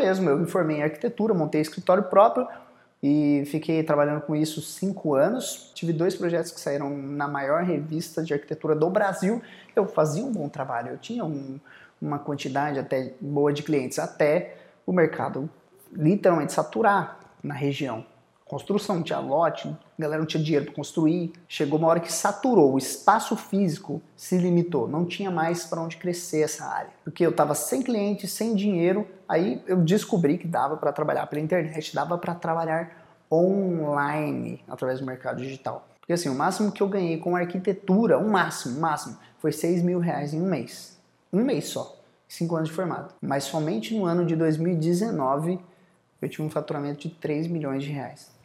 mesmo, eu me formei em arquitetura, montei escritório próprio e fiquei trabalhando com isso cinco anos. Tive dois projetos que saíram na maior revista de arquitetura do Brasil. Eu fazia um bom trabalho, eu tinha um, uma quantidade até boa de clientes, até o mercado literalmente saturar na região. Construção, não tinha lote, a galera não tinha dinheiro para construir. Chegou uma hora que saturou, o espaço físico se limitou, não tinha mais para onde crescer essa área. Porque eu estava sem cliente, sem dinheiro, aí eu descobri que dava para trabalhar pela internet, dava para trabalhar online através do mercado digital. Porque assim, o máximo que eu ganhei com arquitetura, o máximo, o máximo, foi 6 mil reais em um mês. Um mês só, cinco anos de formado. Mas somente no ano de 2019 eu tive um faturamento de 3 milhões de reais.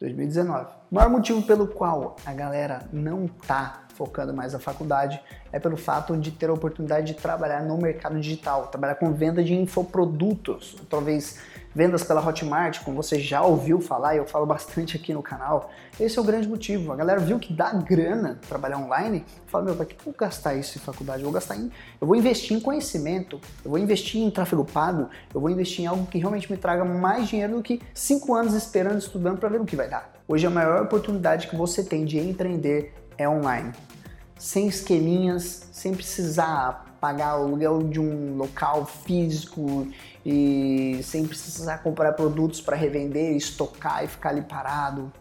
2019. O maior motivo pelo qual a galera não tá focando mais na faculdade é pelo fato de ter a oportunidade de trabalhar no mercado digital, trabalhar com venda de infoprodutos, talvez vendas pela Hotmart, como você já ouviu falar e eu falo bastante aqui no canal. Esse é o grande motivo. A galera viu que dá grana trabalhar online, fala, meu, para que eu vou gastar isso em faculdade? Eu vou gastar em eu vou investir em conhecimento, eu vou investir em tráfego pago, eu vou investir em algo que realmente me traga mais dinheiro do que cinco anos esperando, estudando para ver o que vai dar. Hoje a maior oportunidade que você tem de empreender é online. Sem esqueminhas, sem precisar pagar o aluguel de um local físico e sem precisar comprar produtos para revender, estocar e ficar ali parado.